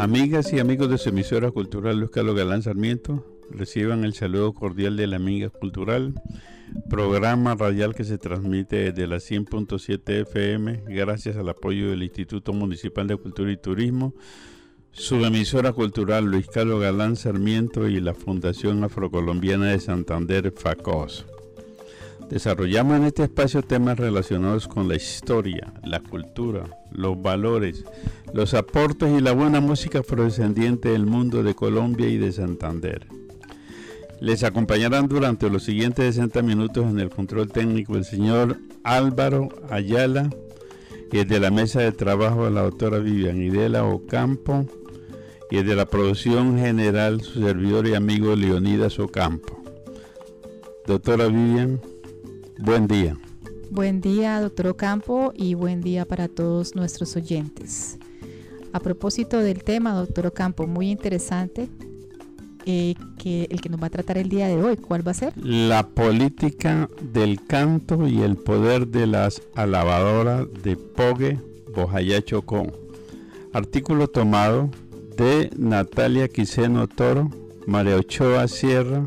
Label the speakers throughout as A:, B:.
A: Amigas y amigos de su emisora cultural Luis Carlos Galán Sarmiento, reciban el saludo cordial de la Amiga Cultural, programa radial que se transmite desde la 100.7 FM gracias al apoyo del Instituto Municipal de Cultura y Turismo, su emisora cultural Luis Carlos Galán Sarmiento y la Fundación Afrocolombiana de Santander FACOS. Desarrollamos en este espacio temas relacionados con la historia, la cultura, los valores, los aportes y la buena música afrodescendiente del mundo de Colombia y de Santander. Les acompañarán durante los siguientes 60 minutos en el control técnico el señor Álvaro Ayala y el de la mesa de trabajo la doctora Vivian Idela Ocampo y de la producción general su servidor y amigo Leonidas Ocampo. Doctora Vivian, Buen día.
B: Buen día, doctor Ocampo, y buen día para todos nuestros oyentes. A propósito del tema, doctor Ocampo, muy interesante, eh, que el que nos va a tratar el día de hoy, ¿cuál va a ser?
A: La política del canto y el poder de las alabadoras de Pogue, Bojayá Chocó. Artículo tomado de Natalia Quiseno Toro, María Ochoa Sierra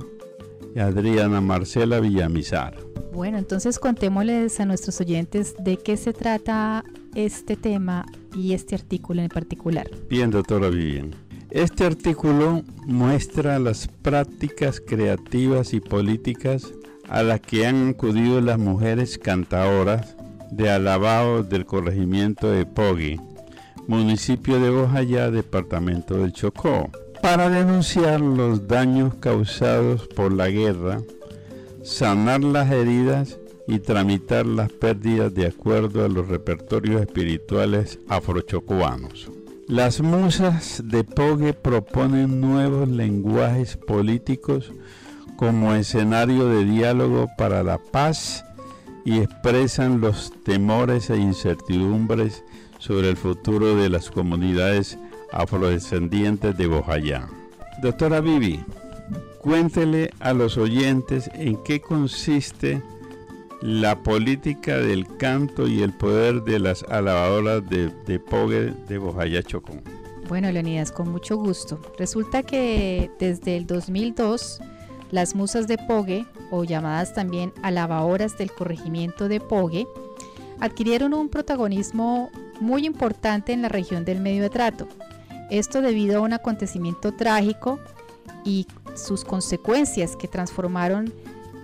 A: y Adriana Marcela Villamizar.
B: Bueno, entonces contémosles a nuestros oyentes de qué se trata este tema y este artículo en particular.
A: Bien, doctora Vivian. Este artículo muestra las prácticas creativas y políticas a las que han acudido las mujeres cantadoras de alabado del corregimiento de Pogui, municipio de Bojayá, departamento del Chocó, para denunciar los daños causados por la guerra sanar las heridas y tramitar las pérdidas de acuerdo a los repertorios espirituales afrochocuanos. Las musas de Pogue proponen nuevos lenguajes políticos como escenario de diálogo para la paz y expresan los temores e incertidumbres sobre el futuro de las comunidades afrodescendientes de Bojayá. Doctora Vivi, Cuéntele a los oyentes en qué consiste la política del canto y el poder de las alabadoras de, de Pogue de Bojayá Chocó.
B: Bueno, Leonidas, con mucho gusto. Resulta que desde el 2002, las musas de Pogue, o llamadas también alabadoras del corregimiento de Pogue, adquirieron un protagonismo muy importante en la región del medio de trato. Esto debido a un acontecimiento trágico y sus consecuencias que transformaron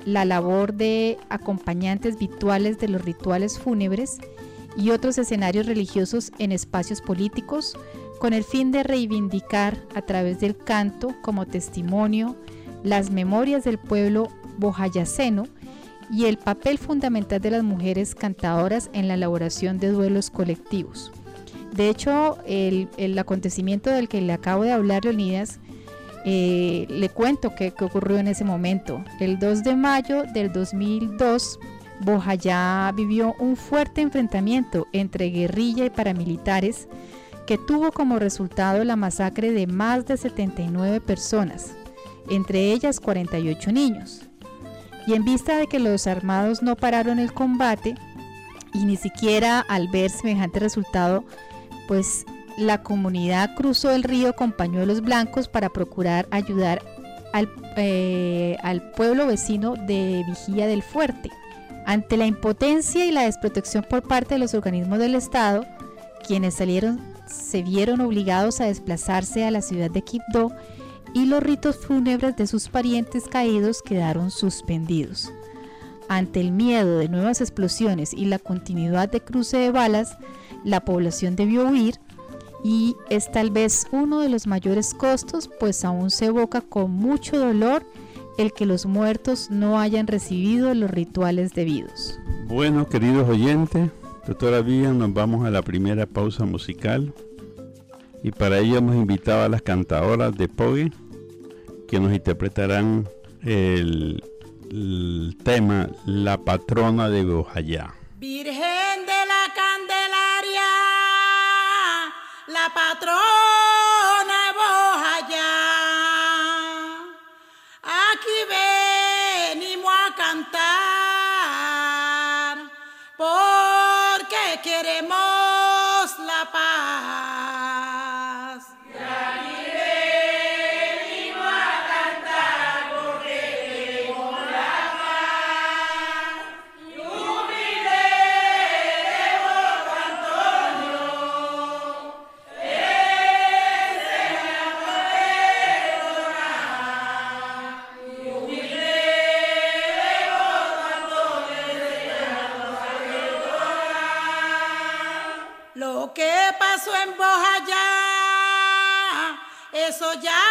B: la labor de acompañantes virtuales de los rituales fúnebres y otros escenarios religiosos en espacios políticos con el fin de reivindicar a través del canto como testimonio las memorias del pueblo bojayaceno y el papel fundamental de las mujeres cantadoras en la elaboración de duelos colectivos. De hecho, el, el acontecimiento del que le acabo de hablar, Leonidas, eh, le cuento qué, ocurrió en ese momento. El 2 de mayo del 2002, Bojayá vivió un fuerte enfrentamiento entre guerrilla y paramilitares que tuvo como resultado la masacre de más de 79 personas, entre ellas 48 niños. Y en vista de que los armados no pararon el combate y ni siquiera al ver semejante resultado, pues la comunidad cruzó el río con pañuelos blancos para procurar ayudar al, eh, al pueblo vecino de Vigía del Fuerte. Ante la impotencia y la desprotección por parte de los organismos del Estado, quienes salieron se vieron obligados a desplazarse a la ciudad de Quibdó y los ritos fúnebres de sus parientes caídos quedaron suspendidos. Ante el miedo de nuevas explosiones y la continuidad de cruce de balas, la población debió huir y es tal vez uno de los mayores costos, pues aún se evoca con mucho dolor el que los muertos no hayan recibido los rituales debidos.
A: Bueno, queridos oyentes, Vivian, nos vamos a la primera pausa musical y para ello hemos invitado a las cantadoras de Poggy que nos interpretarán el, tema La patrona de Gojayá.
C: Virgen de la Candelaria, la patrona de Bojayá, aquí venimos a cantar porque queremos la paz. Eso ya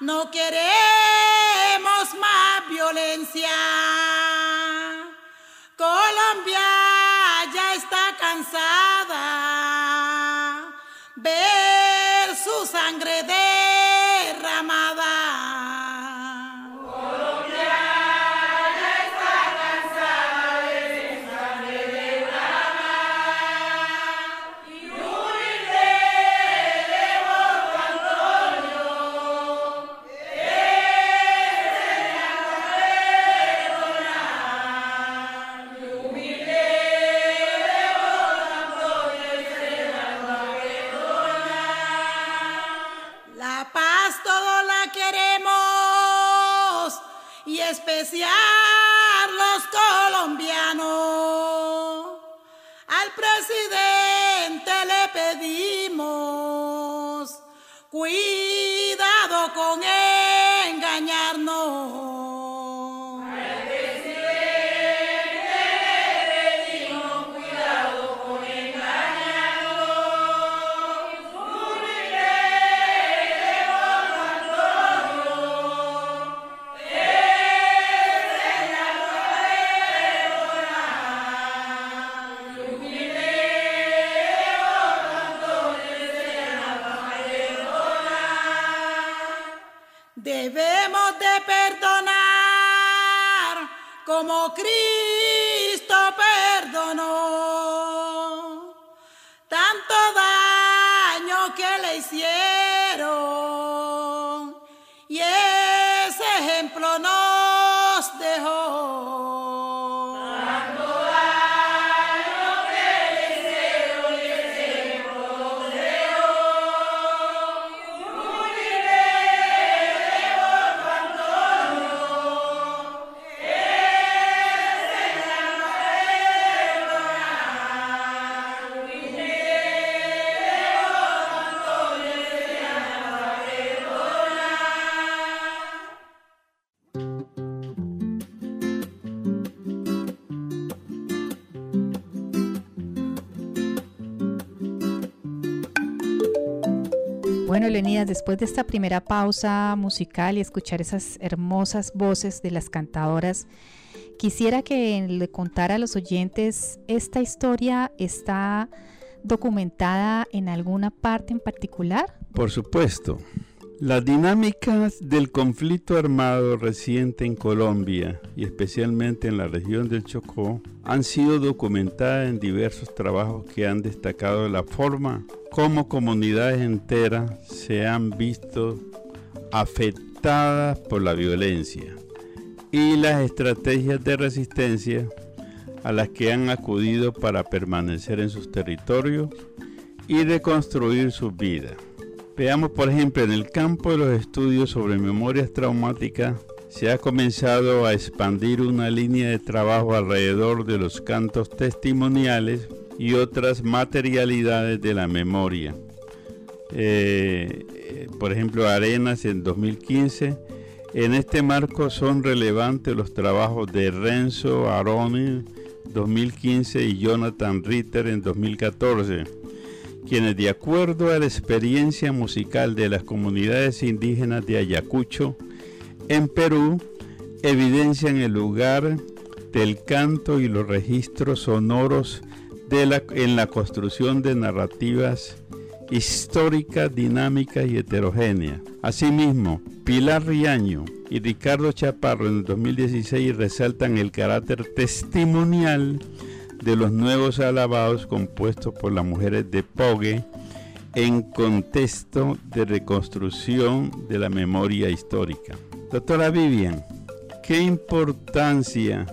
C: No queremos más violencia. Colombia ya está cansada ver su sangre de como Cristo perdonó tanto daño que le hicieron.
B: Después de esta primera pausa musical y escuchar esas hermosas voces de las cantadoras, quisiera que le contara a los oyentes, esta historia está documentada en alguna parte en particular?
A: Por supuesto. Las dinámicas del conflicto armado reciente en Colombia y especialmente en la región del Chocó han sido documentadas en diversos trabajos que han destacado la forma como comunidades enteras se han visto afectadas por la violencia y las estrategias de resistencia a las que han acudido para permanecer en sus territorios y reconstruir sus vidas. Veamos, por ejemplo, en el campo de los estudios sobre memorias traumáticas, se ha comenzado a expandir una línea de trabajo alrededor de los cantos testimoniales y otras materialidades de la memoria. Eh, eh, por ejemplo, Arenas en 2015. En este marco son relevantes los trabajos de Renzo Aroni 2015 y Jonathan Ritter en 2014 quienes de acuerdo a la experiencia musical de las comunidades indígenas de Ayacucho, en Perú, evidencian el lugar del canto y los registros sonoros en la construcción de narrativas históricas, dinámicas y heterogéneas. Asimismo, Pilar Riaño y Ricardo Chaparro en el 2016 resaltan el carácter testimonial de los nuevos alabados compuestos por las mujeres de Pogue en contexto de reconstrucción de la memoria histórica. Doctora Vivian, ¿qué importancia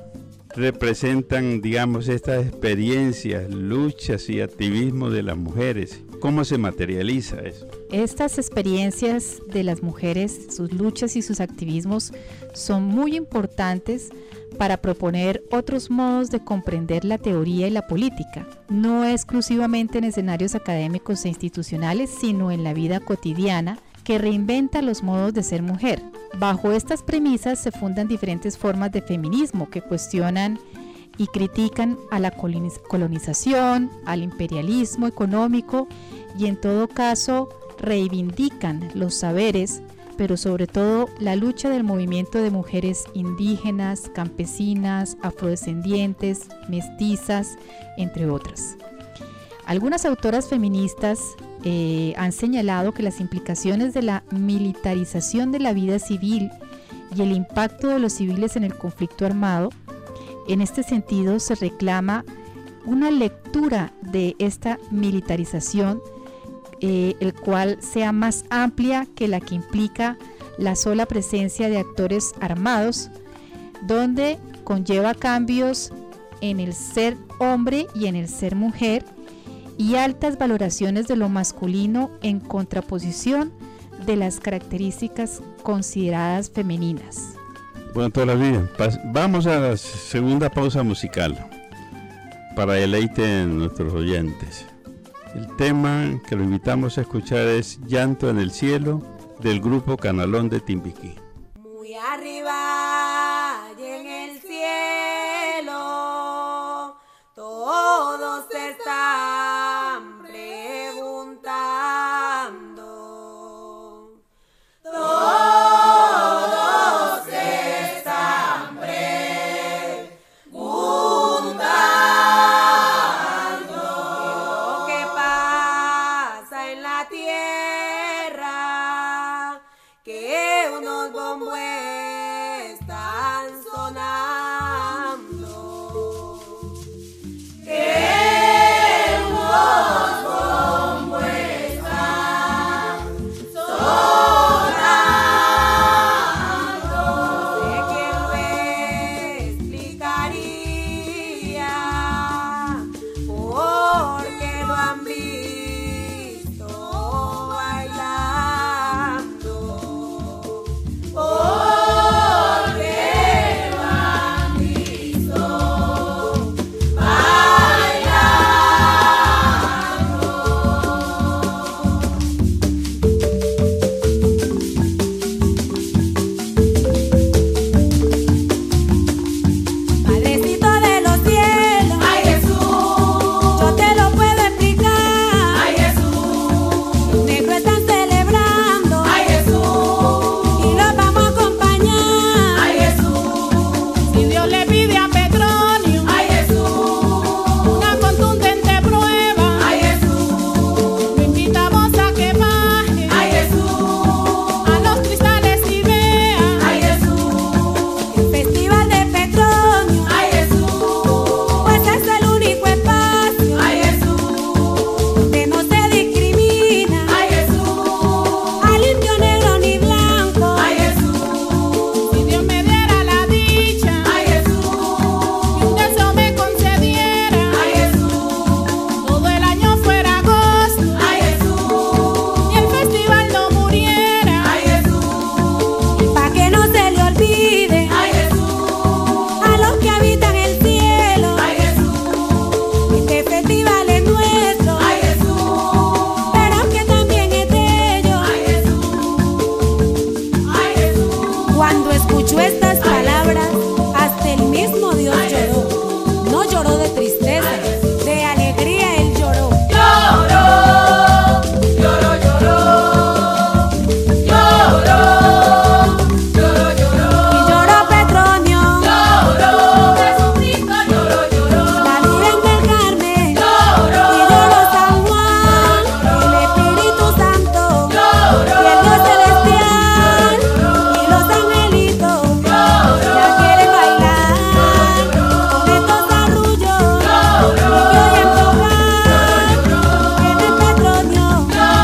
A: representan, digamos, estas experiencias, luchas y activismo de las mujeres? ¿Cómo se materializa eso?
B: Estas experiencias de las mujeres, sus luchas y sus activismos son muy importantes para proponer otros modos de comprender la teoría y la política, no exclusivamente en escenarios académicos e institucionales, sino en la vida cotidiana que reinventa los modos de ser mujer. Bajo estas premisas se fundan diferentes formas de feminismo que cuestionan y critican a la colonización, al imperialismo económico y en todo caso reivindican los saberes pero sobre todo la lucha del movimiento de mujeres indígenas, campesinas, afrodescendientes, mestizas, entre otras. Algunas autoras feministas eh, han señalado que las implicaciones de la militarización de la vida civil y el impacto de los civiles en el conflicto armado, en este sentido se reclama una lectura de esta militarización eh, el cual sea más amplia que la que implica la sola presencia de actores armados, donde conlleva cambios en el ser hombre y en el ser mujer y altas valoraciones de lo masculino en contraposición de las características consideradas femeninas.
A: Bueno, todavía vamos a la segunda pausa musical para deleite de nuestros oyentes. El tema que lo invitamos a escuchar es Llanto en el Cielo del grupo Canalón de Timbiquí.
D: Muy arriba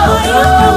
D: Oh,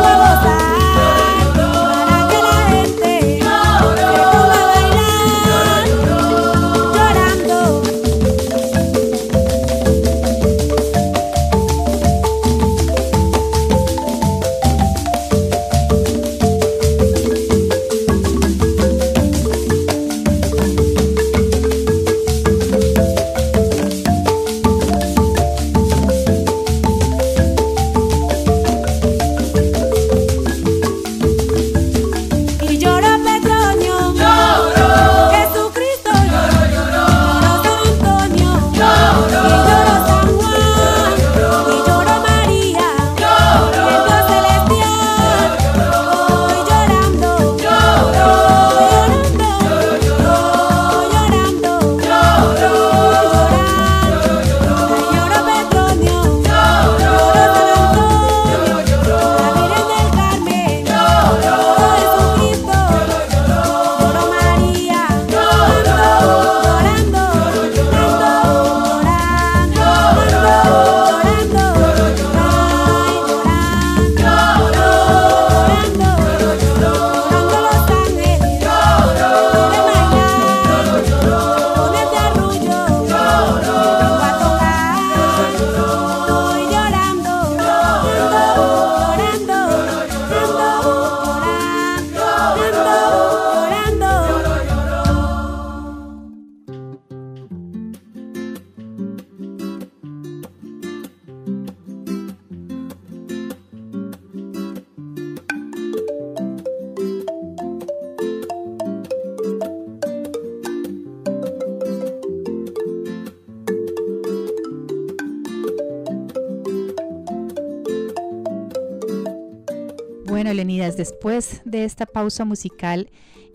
B: después de esta pausa musical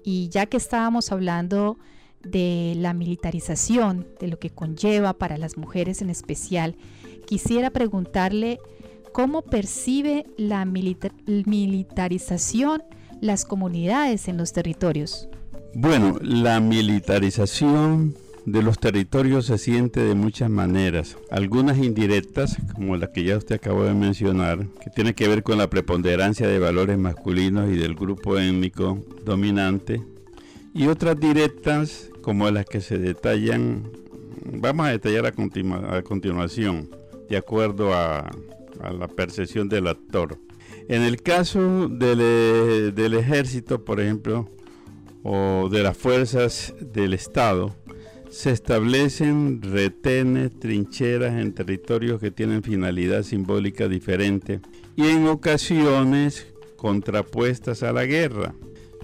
B: y ya que estábamos hablando de la militarización, de lo que conlleva para las mujeres en especial, quisiera preguntarle cómo percibe la militarización las comunidades en los territorios.
A: Bueno, la militarización de los territorios se siente de muchas maneras, algunas indirectas, como la que ya usted acabó de mencionar, que tiene que ver con la preponderancia de valores masculinos y del grupo étnico dominante, y otras directas, como las que se detallan, vamos a detallar a, continuación, de acuerdo a, la percepción del actor. En el caso del, del ejército, por ejemplo, o de las fuerzas del Estado, se establecen retenes, trincheras en territorios que tienen finalidad simbólica diferente y en ocasiones contrapuestas a la guerra.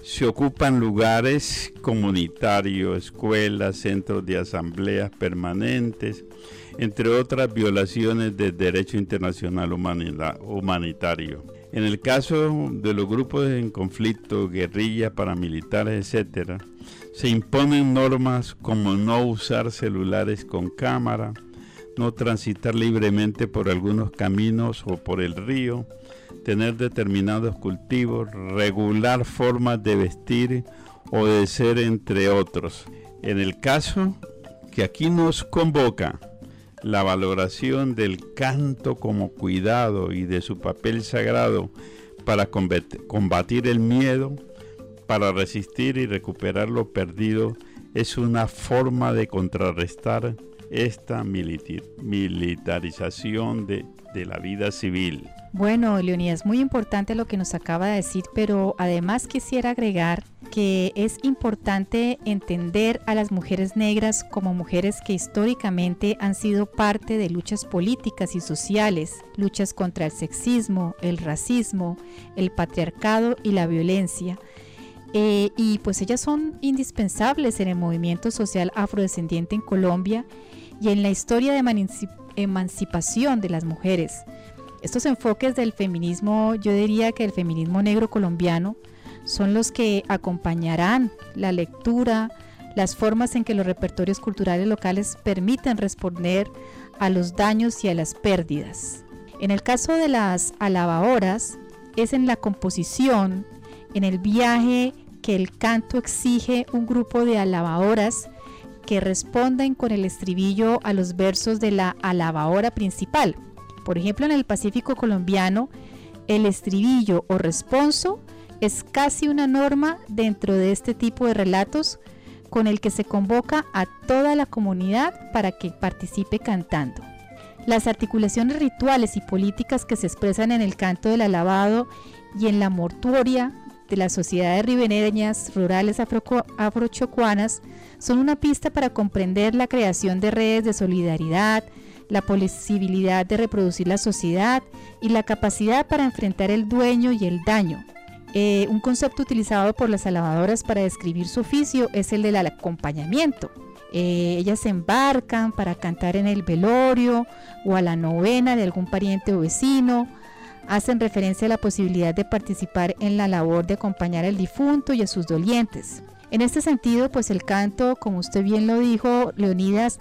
A: Se ocupan lugares comunitarios, escuelas, centros de asambleas permanentes, entre otras violaciones del derecho internacional humanitario. En el caso de los grupos en conflicto, guerrillas, paramilitares, etc., se imponen normas como no usar celulares con cámara, no transitar libremente por algunos caminos o por el río, tener determinados cultivos, regular formas de vestir o de ser, entre otros. En el caso que aquí nos convoca la valoración del canto como cuidado y de su papel sagrado para combatir el miedo, para resistir y recuperar lo perdido es una forma de contrarrestar esta militarización de, la vida civil.
B: Bueno, Leonidas, muy importante lo que nos acaba de decir, pero además quisiera agregar que es importante entender a las mujeres negras como mujeres que históricamente han sido parte de luchas políticas y sociales, luchas contra el sexismo, el racismo, el patriarcado y la violencia eh, y pues ellas son indispensables en el movimiento social afrodescendiente en Colombia y en la historia de emancipación de las mujeres. Estos enfoques del feminismo, yo diría que el feminismo negro colombiano, son los que acompañarán la lectura, las formas en que los repertorios culturales locales permiten responder a los daños y a las pérdidas. En el caso de las alabadoras, es en la composición, en el viaje que el canto exige un grupo de alabadoras que responden con el estribillo a los versos de la alabadora principal. Por ejemplo, en el Pacífico colombiano, el estribillo o responso es casi una norma dentro de este tipo de relatos con el que se convoca a toda la comunidad para que participe cantando. Las articulaciones rituales y políticas que se expresan en el canto del alabado y en la mortuoria de las sociedades ribereñas rurales afrochocuanas son una pista para comprender la creación de redes de solidaridad, la posibilidad de reproducir la sociedad y la capacidad para enfrentar el dueño y el daño. Eh, un concepto utilizado por las alabadoras para describir su oficio es el del acompañamiento. Eh, ellas se embarcan para cantar en el velorio o a la novena de algún pariente o vecino, hacen referencia a la posibilidad de participar en la labor de acompañar al difunto y a sus dolientes. En este sentido, pues el canto, como usted bien lo dijo, Leonidas,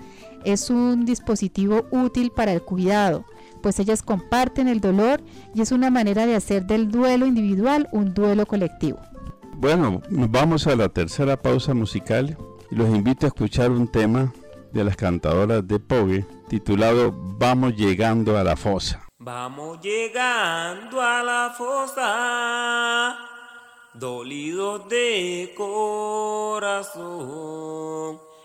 B: es un dispositivo útil para el cuidado, pues ellas comparten el dolor y es una manera de hacer del duelo individual un duelo colectivo.
A: Bueno, nos vamos a la tercera pausa musical y los invito a escuchar un tema de las cantadoras de Pogue titulado Vamos llegando a la fosa.
E: Vamos llegando a la fosa, dolidos de corazón,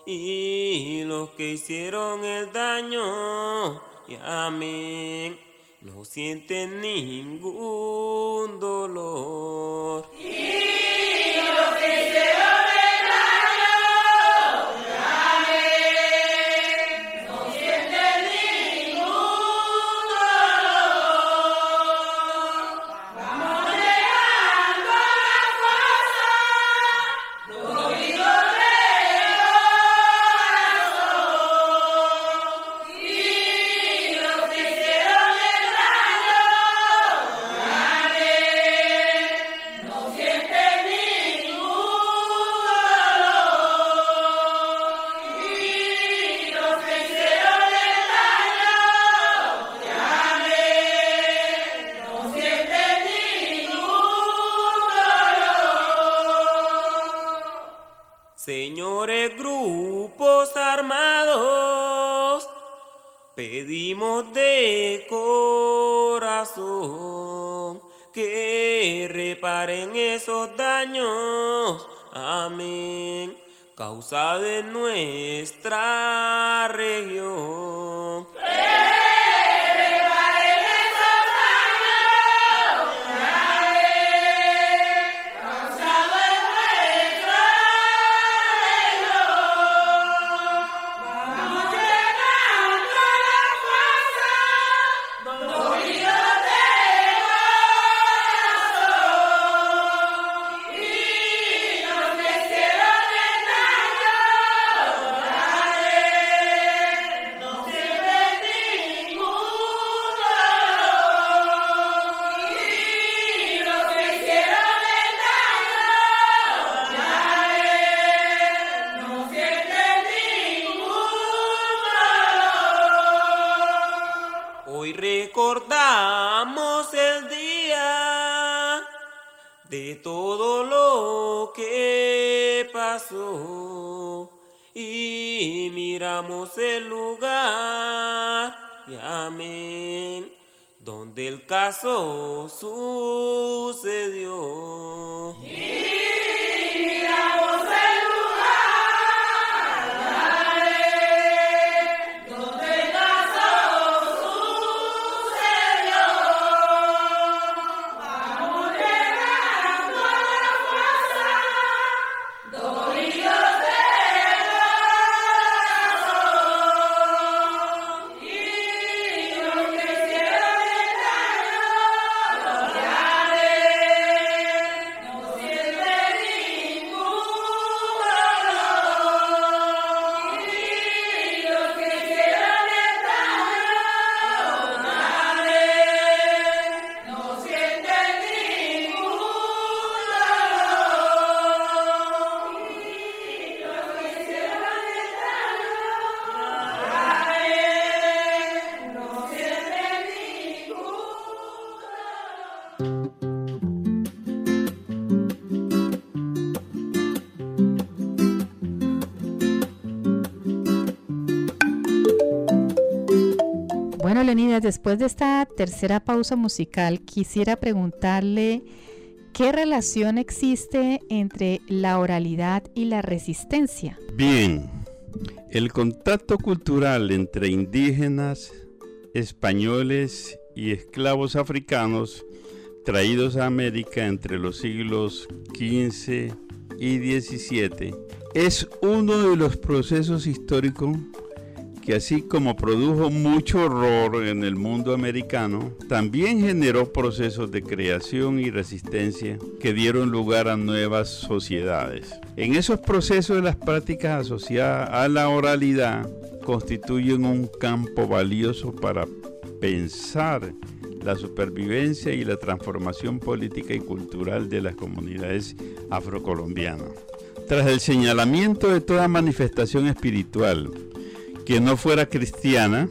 E: y los que hicieron el daño, amén, no sienten ningún dolor. Señores corazón que reparen esos daños. Amén. Causa de nuestra región. Donde el
B: después de esta tercera pausa musical, quisiera preguntarle qué relación existe entre la oralidad y la resistencia.
A: Bien, el contacto cultural entre indígenas, españoles y esclavos africanos traídos a América entre los siglos XV y XVII es uno de los procesos históricos que así como produjo mucho horror en el mundo americano, también generó procesos de creación y resistencia que dieron lugar a nuevas sociedades. En esos procesos las prácticas asociadas a la oralidad constituyen un campo valioso para pensar la supervivencia y la transformación política y cultural de las comunidades afrocolombianas. Tras el señalamiento de toda manifestación espiritual, que no fuera cristiana,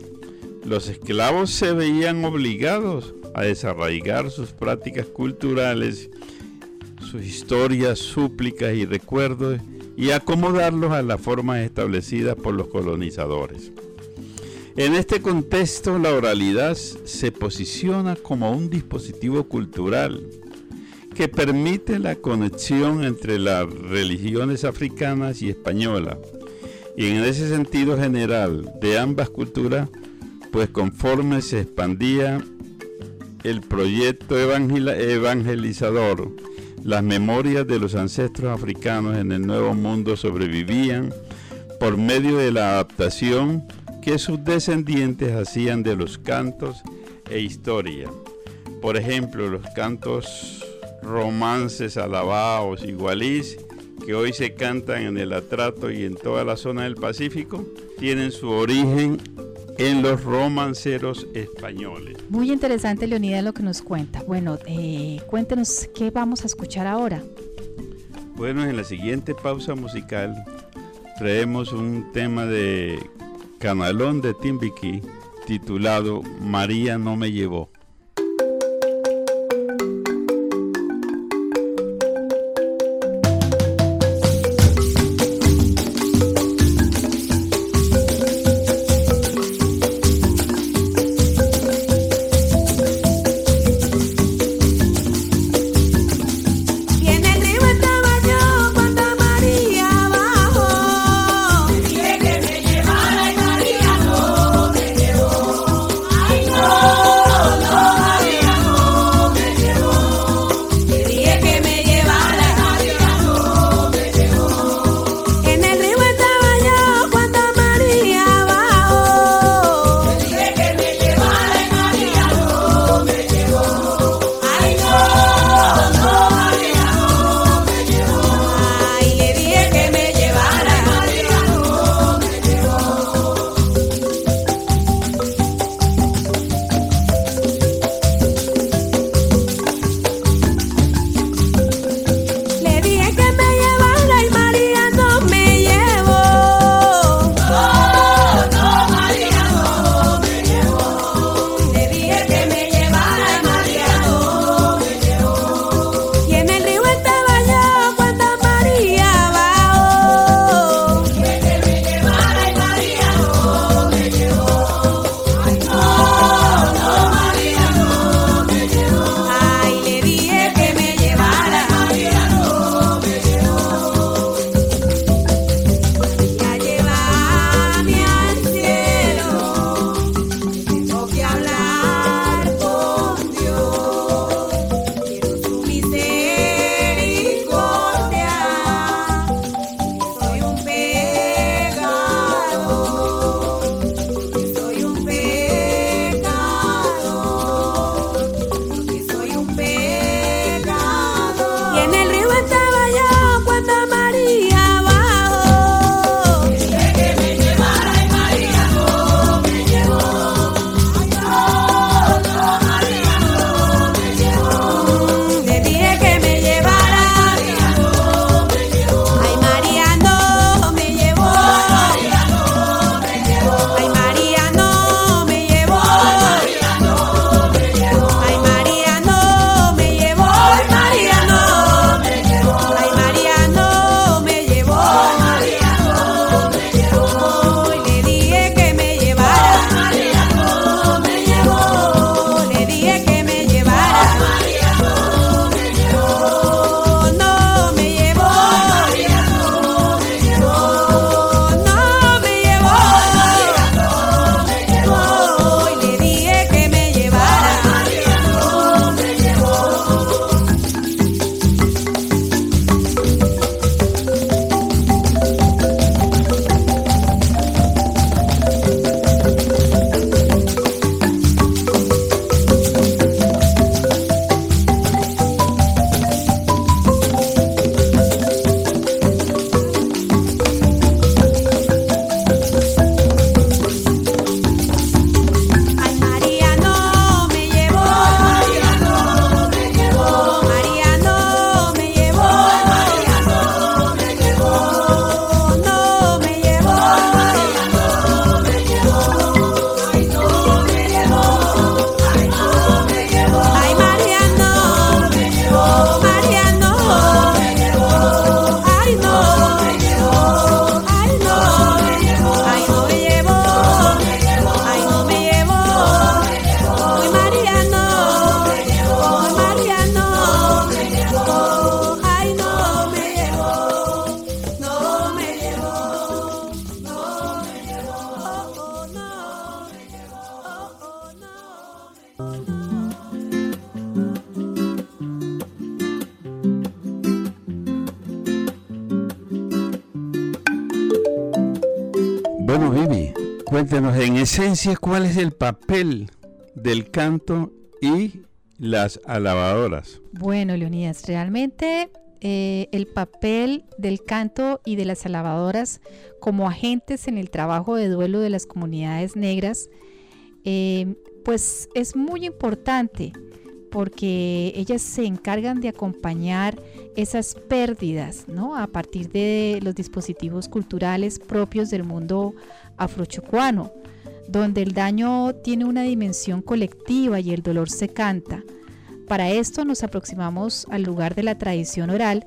A: los esclavos se veían obligados a desarraigar sus prácticas culturales, sus historias, súplicas y recuerdos y acomodarlos a las formas establecidas por los colonizadores. En este contexto, la oralidad se posiciona como un dispositivo cultural que permite la conexión entre las religiones africanas y españolas y en ese sentido general de ambas culturas, pues conforme se expandía el proyecto evangelizador, las memorias de los ancestros africanos en el Nuevo Mundo sobrevivían por medio de la adaptación que sus descendientes hacían de los cantos e historia. Por ejemplo, los cantos romances, alabados y que hoy se cantan en el Atrato y en toda la zona del Pacífico, tienen su origen en los romanceros españoles.
B: Muy interesante, Leonida, lo que nos cuenta. Bueno, eh, cuéntenos qué vamos a escuchar ahora.
A: Bueno, en la siguiente pausa musical traemos un tema de Canalón de Timbiquí titulado María no me llevó. Cuál es el papel del canto y las alabadoras.
B: Bueno, Leonidas, realmente eh, el papel del canto y de las alabadoras como agentes en el trabajo de duelo de las comunidades negras, eh, pues es muy importante porque ellas se encargan de acompañar esas pérdidas, ¿no? A partir de los dispositivos culturales propios del mundo afrochocuano, donde el daño tiene una dimensión colectiva y el dolor se canta. Para esto nos aproximamos al lugar de la tradición oral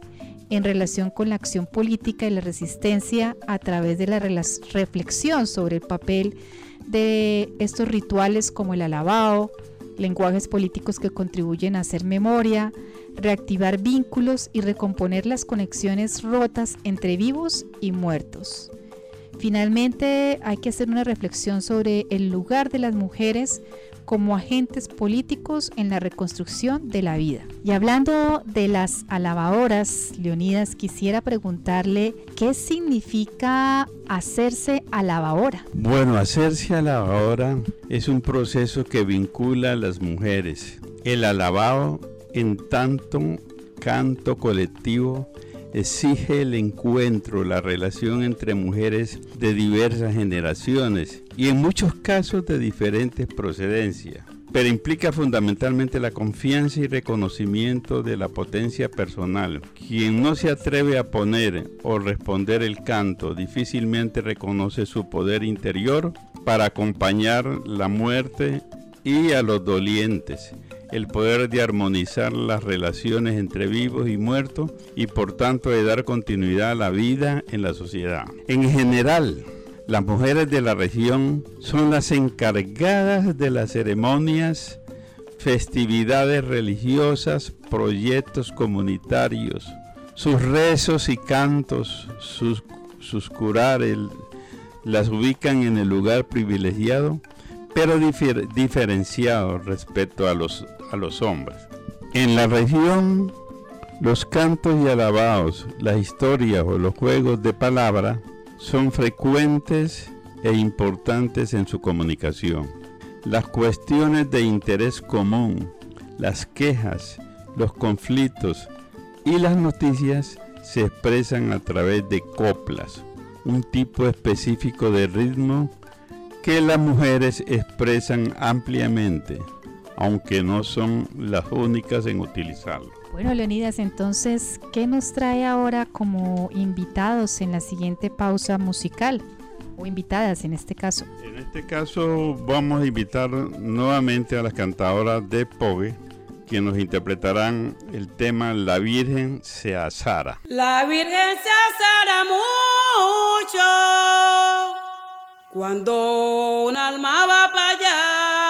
B: en relación con la acción política y la resistencia a través de la reflexión sobre el papel de estos rituales como el alabao, lenguajes políticos que contribuyen a hacer memoria, reactivar vínculos y recomponer las conexiones rotas entre vivos y muertos. Finalmente, hay que hacer una reflexión sobre el lugar de las mujeres como agentes políticos en la reconstrucción de la vida. Y hablando de las alabadoras, Leonidas, quisiera preguntarle qué significa hacerse alabadora.
A: Bueno, hacerse alabadora es un proceso que vincula a las mujeres. El alabado en tanto canto colectivo exige el encuentro, la relación entre mujeres de diversas generaciones y en muchos casos de diferentes procedencias, pero implica fundamentalmente la confianza y reconocimiento de la potencia personal. Quien no se atreve a poner o responder el canto difícilmente reconoce su poder interior para acompañar la muerte y a los dolientes el poder de armonizar las relaciones entre vivos y muertos y por tanto de dar continuidad a la vida en la sociedad. En general, las mujeres de la región son las encargadas de las ceremonias, festividades religiosas, proyectos comunitarios, sus rezos y cantos, sus, sus curares, las ubican en el lugar privilegiado, pero diferenciado respecto a los a los hombres. En la región, los cantos y alabados, las historias o los juegos de palabra son frecuentes e importantes en su comunicación. Las cuestiones de interés común, las quejas, los conflictos y las noticias se expresan a través de coplas, un tipo específico de ritmo que las mujeres expresan ampliamente aunque no son las únicas en utilizarlo.
B: Bueno, Leonidas, entonces, ¿qué nos trae ahora como invitados en la siguiente pausa musical? O invitadas en este caso.
A: En este caso vamos a invitar nuevamente a las cantadoras de Pogue, que nos interpretarán el tema La Virgen se azara.
C: La Virgen se azara mucho cuando un alma va para allá.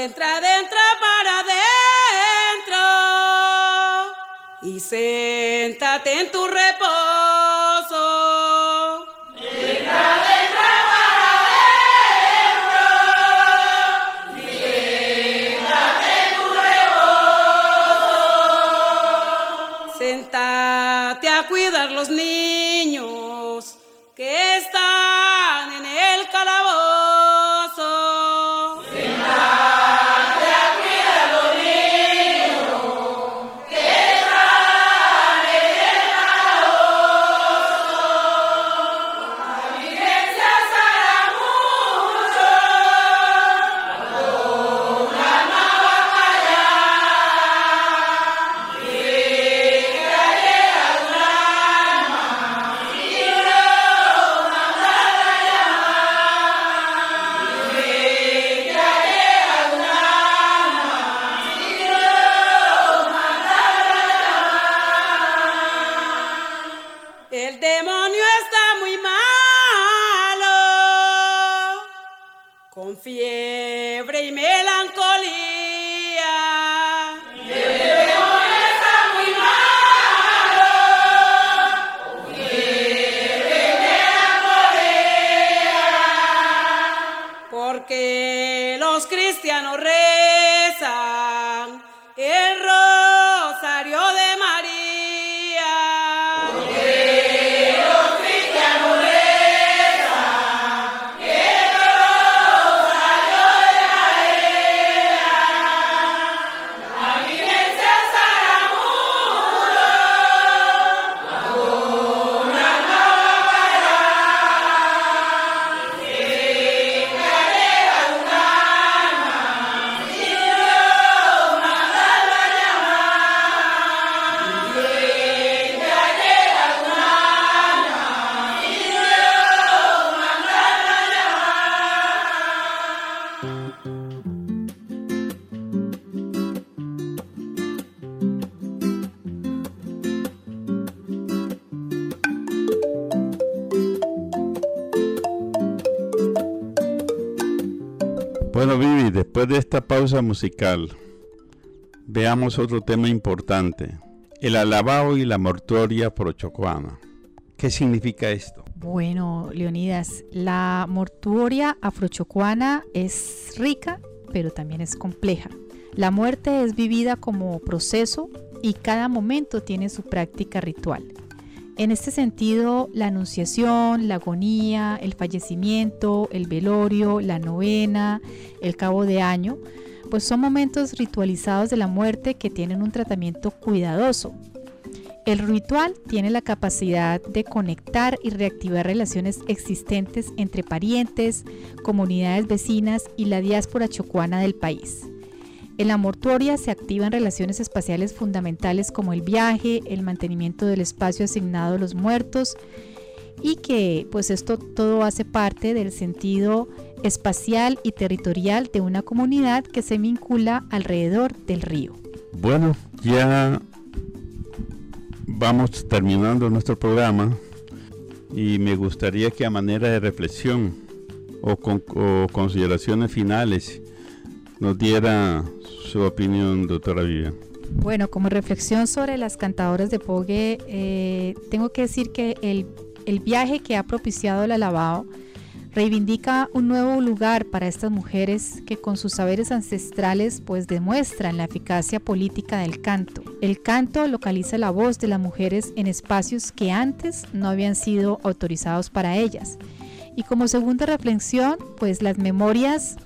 F: De entra, entra para adentro. Y siéntate en tu reposo. Sentate a cuidar los niños
A: después de esta pausa musical, veamos otro tema importante. El alabao y la mortuoria afrochocuana. ¿Qué significa esto?
B: Bueno, Leonidas, la mortuoria afrochocuana es rica, pero también es compleja. La muerte es vivida como proceso y cada momento tiene su práctica ritual. En este sentido, la anunciación, la agonía, el fallecimiento, el velorio, la novena, el cabo de año, pues son momentos ritualizados de la muerte que tienen un tratamiento cuidadoso. El ritual tiene la capacidad de conectar y reactivar relaciones existentes entre parientes, comunidades vecinas y la diáspora chocuana del país. En la mortuoria se activan relaciones espaciales fundamentales como el viaje, el mantenimiento del espacio asignado a los muertos y que pues esto todo hace parte del sentido espacial y territorial de una comunidad que se vincula alrededor del río.
A: Bueno, ya vamos terminando nuestro programa y me gustaría que a manera de reflexión o, o consideraciones finales nos diera su opinión, doctora Vivian.
B: Bueno, como reflexión sobre las cantadoras de Pogue, eh, tengo que decir que el, el viaje que ha propiciado el alabao reivindica un nuevo lugar para estas mujeres que con sus saberes ancestrales pues demuestran la eficacia política del canto. El canto localiza la voz de las mujeres en espacios que antes no habían sido autorizados para ellas. Y como segunda reflexión, pues las memorias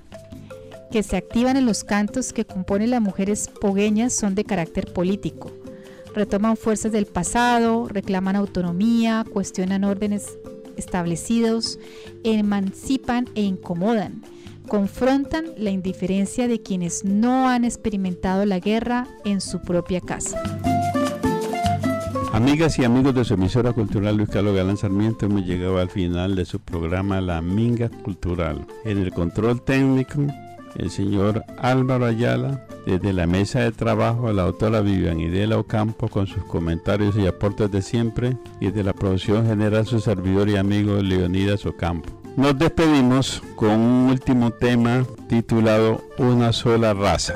B: que se activan en los cantos que componen las mujeres pogueñas son de carácter político. Retoman fuerzas del pasado, reclaman autonomía, cuestionan órdenes establecidos, emancipan e incomodan, confrontan la indiferencia de quienes no han experimentado la guerra en su propia casa.
A: Amigas y amigos de su emisora cultural Luis Carlos Galán Sarmiento, hemos llegado al final de su programa La Minga Cultural. En el control técnico, el señor Álvaro Ayala, desde la mesa de trabajo, la autora Vivian Idela Ocampo con sus comentarios y aportes de siempre, y de la producción general su servidor y amigo Leonidas Ocampo. Nos despedimos con un último tema titulado Una sola raza.